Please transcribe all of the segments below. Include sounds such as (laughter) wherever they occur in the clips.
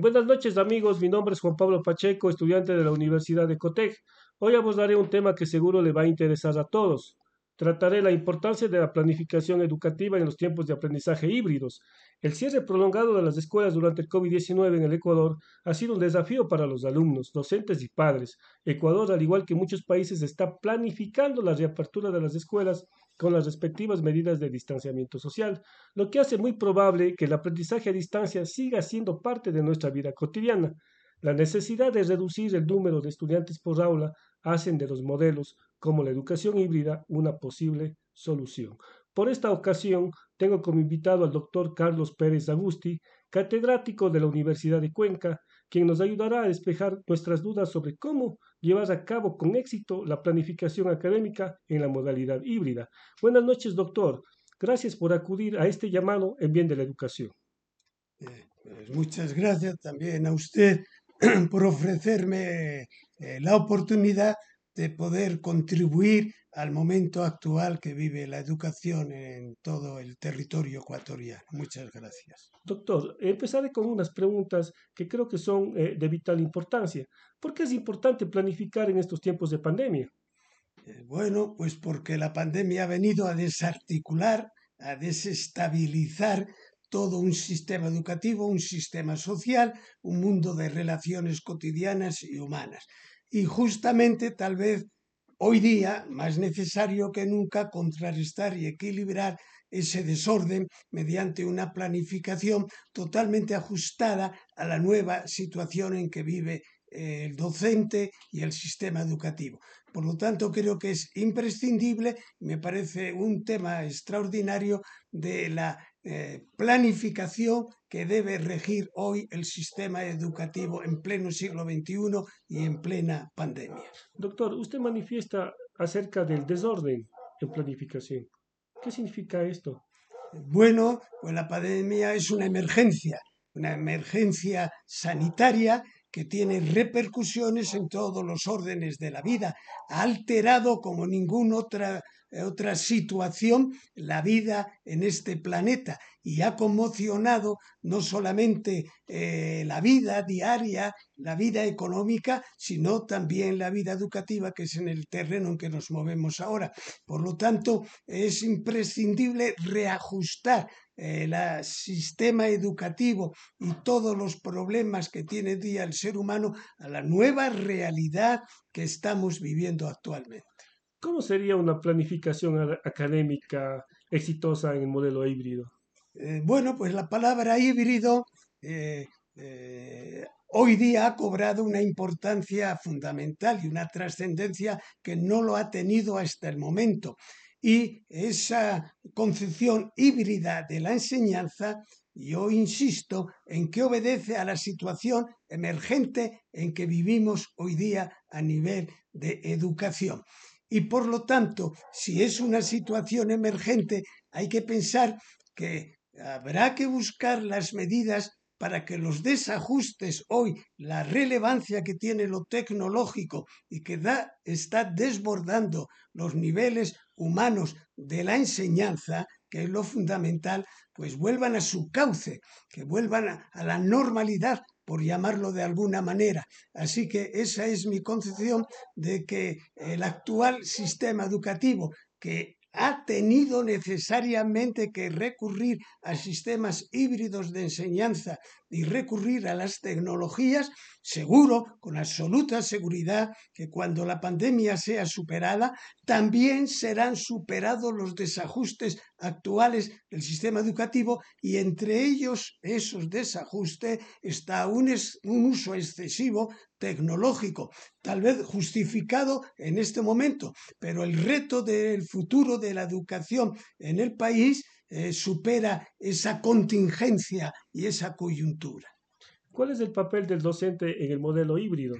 Buenas noches amigos, mi nombre es Juan Pablo Pacheco, estudiante de la Universidad de Cotec. Hoy abordaré un tema que seguro le va a interesar a todos. Trataré la importancia de la planificación educativa en los tiempos de aprendizaje híbridos. El cierre prolongado de las escuelas durante el COVID-19 en el Ecuador ha sido un desafío para los alumnos, docentes y padres. Ecuador, al igual que muchos países, está planificando la reapertura de las escuelas con las respectivas medidas de distanciamiento social, lo que hace muy probable que el aprendizaje a distancia siga siendo parte de nuestra vida cotidiana. La necesidad de reducir el número de estudiantes por aula hacen de los modelos como la educación híbrida una posible solución. Por esta ocasión, tengo como invitado al doctor Carlos Pérez Agusti, catedrático de la Universidad de Cuenca, quien nos ayudará a despejar nuestras dudas sobre cómo llevar a cabo con éxito la planificación académica en la modalidad híbrida. Buenas noches, doctor. Gracias por acudir a este llamado en bien de la educación. Eh, pues muchas gracias también a usted (clears throat) por ofrecerme eh, la oportunidad de poder contribuir al momento actual que vive la educación en todo el territorio ecuatoriano. Muchas gracias. Doctor, empezaré con unas preguntas que creo que son eh, de vital importancia. ¿Por qué es importante planificar en estos tiempos de pandemia? Eh, bueno, pues porque la pandemia ha venido a desarticular, a desestabilizar todo un sistema educativo, un sistema social, un mundo de relaciones cotidianas y humanas. Y justamente tal vez hoy día más necesario que nunca contrarrestar y equilibrar ese desorden mediante una planificación totalmente ajustada a la nueva situación en que vive el docente y el sistema educativo. Por lo tanto, creo que es imprescindible, me parece un tema extraordinario de la eh, planificación que debe regir hoy el sistema educativo en pleno siglo XXI y en plena pandemia. Doctor, usted manifiesta acerca del desorden en planificación. ¿Qué significa esto? Bueno, pues la pandemia es una emergencia, una emergencia sanitaria que tiene repercusiones en todos los órdenes de la vida. Ha alterado como ninguna otra otra situación la vida en este planeta y ha conmocionado no solamente eh, la vida diaria, la vida económica, sino también la vida educativa, que es en el terreno en que nos movemos ahora. Por lo tanto, es imprescindible reajustar el sistema educativo y todos los problemas que tiene día el ser humano a la nueva realidad que estamos viviendo actualmente. ¿Cómo sería una planificación académica exitosa en el modelo híbrido? Eh, bueno, pues la palabra híbrido eh, eh, hoy día ha cobrado una importancia fundamental y una trascendencia que no lo ha tenido hasta el momento. Y esa concepción híbrida de la enseñanza, yo insisto en que obedece a la situación emergente en que vivimos hoy día a nivel de educación. Y por lo tanto, si es una situación emergente, hay que pensar que habrá que buscar las medidas para que los desajustes hoy, la relevancia que tiene lo tecnológico y que está desbordando los niveles humanos de la enseñanza, que es lo fundamental, pues vuelvan a su cauce, que vuelvan a la normalidad por llamarlo de alguna manera. Así que esa es mi concepción de que el actual sistema educativo que ha tenido necesariamente que recurrir a sistemas híbridos de enseñanza y recurrir a las tecnologías, seguro, con absoluta seguridad, que cuando la pandemia sea superada, también serán superados los desajustes actuales del sistema educativo y entre ellos, esos desajustes, está un, un uso excesivo tecnológico, tal vez justificado en este momento, pero el reto del futuro de la educación en el país eh, supera esa contingencia y esa coyuntura. ¿Cuál es el papel del docente en el modelo híbrido?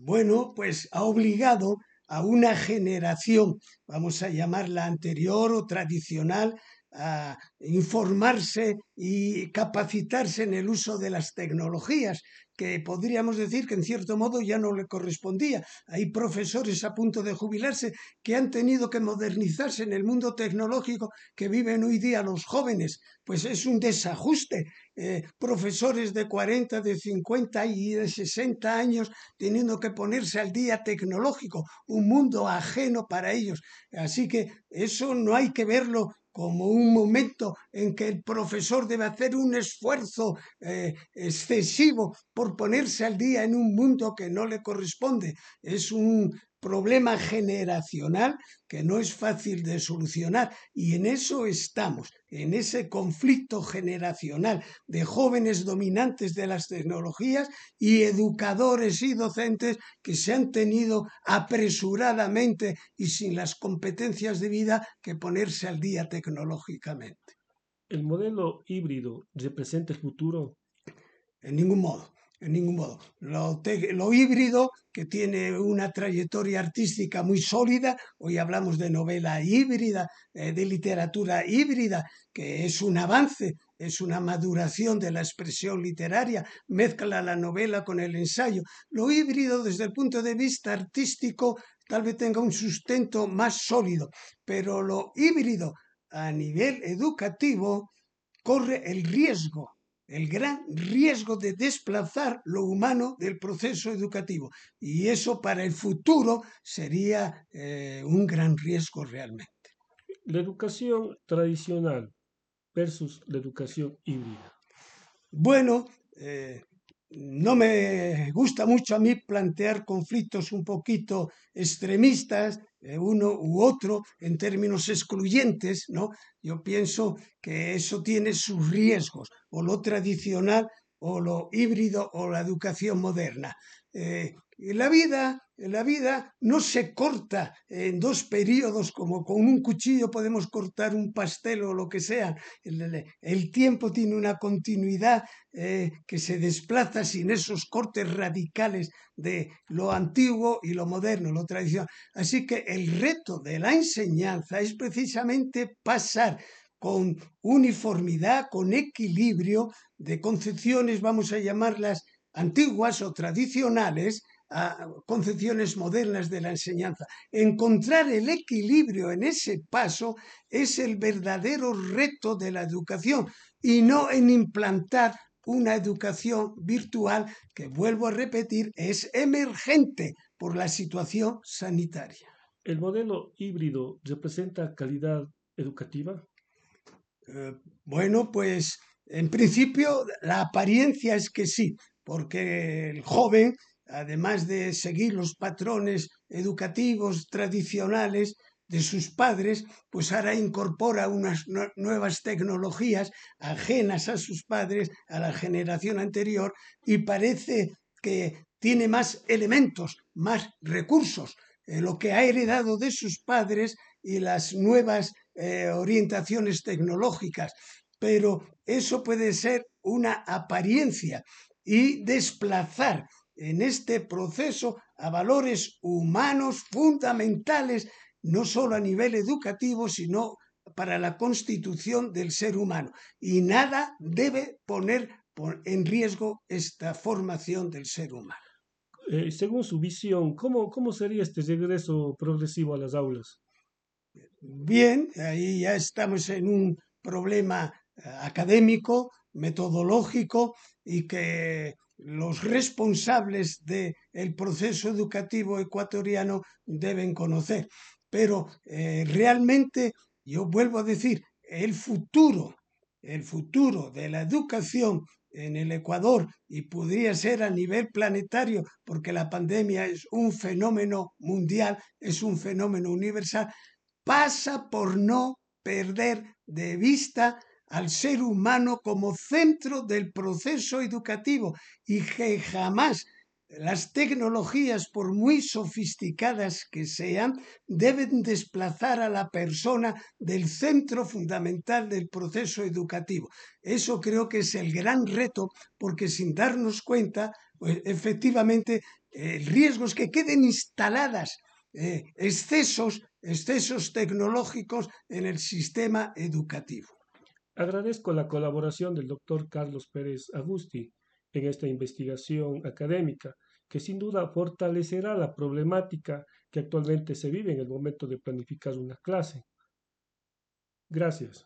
Bueno, pues ha obligado a una generación, vamos a llamarla anterior o tradicional, a informarse y capacitarse en el uso de las tecnologías, que podríamos decir que en cierto modo ya no le correspondía. Hay profesores a punto de jubilarse que han tenido que modernizarse en el mundo tecnológico que viven hoy día los jóvenes. Pues es un desajuste. Eh, profesores de 40, de 50 y de 60 años teniendo que ponerse al día tecnológico, un mundo ajeno para ellos. Así que eso no hay que verlo como un momento en que el profesor debe hacer un esfuerzo eh, excesivo por ponerse al día en un mundo que no le corresponde. Es un problema generacional que no es fácil de solucionar y en eso estamos, en ese conflicto generacional de jóvenes dominantes de las tecnologías y educadores y docentes que se han tenido apresuradamente y sin las competencias de vida que ponerse al día tecnológicamente. ¿El modelo híbrido representa el futuro? En ningún modo en ningún modo. Lo, híbrido, que tiene una trayectoria artística muy sólida, hoy hablamos de novela híbrida, eh, de literatura híbrida, que es un avance, es una maduración de la expresión literaria, mezcla la novela con el ensayo. Lo híbrido, desde el punto de vista artístico, tal vez tenga un sustento más sólido, pero lo híbrido a nivel educativo corre el riesgo el gran riesgo de desplazar lo humano del proceso educativo. Y eso para el futuro sería eh, un gran riesgo realmente. La educación tradicional versus la educación híbrida. Bueno, eh, no me gusta mucho a mí plantear conflictos un poquito extremistas, eh, uno u otro, en términos excluyentes, ¿no? Yo pienso que eso tiene sus riesgos, o lo tradicional, o lo híbrido, o la educación moderna. Eh, la vida, la vida no se corta en dos periodos como con un cuchillo podemos cortar un pastel o lo que sea. El, tiempo tiene una continuidad eh, que se desplaza sin esos cortes radicales de lo antiguo y lo moderno, lo tradicional. Así que el reto de la enseñanza es precisamente pasar con uniformidad, con equilibrio de concepciones, vamos a llamarlas antiguas o tradicionales, a concepciones modernas de la enseñanza. Encontrar el equilibrio en ese paso es el verdadero reto de la educación y no en implantar una educación virtual que, vuelvo a repetir, es emergente por la situación sanitaria. ¿El modelo híbrido representa calidad educativa? Eh, bueno, pues en principio la apariencia es que sí, porque el joven además de seguir los patrones educativos tradicionales de sus padres, pues ahora incorpora unas nuevas tecnologías ajenas a sus padres, a la generación anterior, y parece que tiene más elementos, más recursos, eh, lo que ha heredado de sus padres y las nuevas eh, orientaciones tecnológicas. Pero eso puede ser una apariencia y desplazar en este proceso a valores humanos fundamentales, no solo a nivel educativo, sino para la constitución del ser humano. Y nada debe poner en riesgo esta formación del ser humano. Eh, según su visión, ¿cómo, ¿cómo sería este regreso progresivo a las aulas? Bien, ahí ya estamos en un problema eh, académico, metodológico y que los responsables del proceso educativo ecuatoriano deben conocer. Pero eh, realmente, yo vuelvo a decir, el futuro, el futuro de la educación en el Ecuador y podría ser a nivel planetario, porque la pandemia es un fenómeno mundial, es un fenómeno universal, pasa por no perder de vista al ser humano como centro del proceso educativo y que jamás las tecnologías, por muy sofisticadas que sean, deben desplazar a la persona del centro fundamental del proceso educativo. Eso creo que es el gran reto, porque sin darnos cuenta, pues, efectivamente, el riesgo es que queden instaladas eh, excesos excesos tecnológicos en el sistema educativo. Agradezco la colaboración del doctor Carlos Pérez Agusti en esta investigación académica, que sin duda fortalecerá la problemática que actualmente se vive en el momento de planificar una clase. Gracias,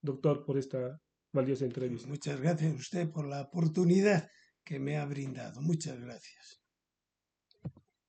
doctor, por esta valiosa entrevista. Muchas gracias a usted por la oportunidad que me ha brindado. Muchas gracias.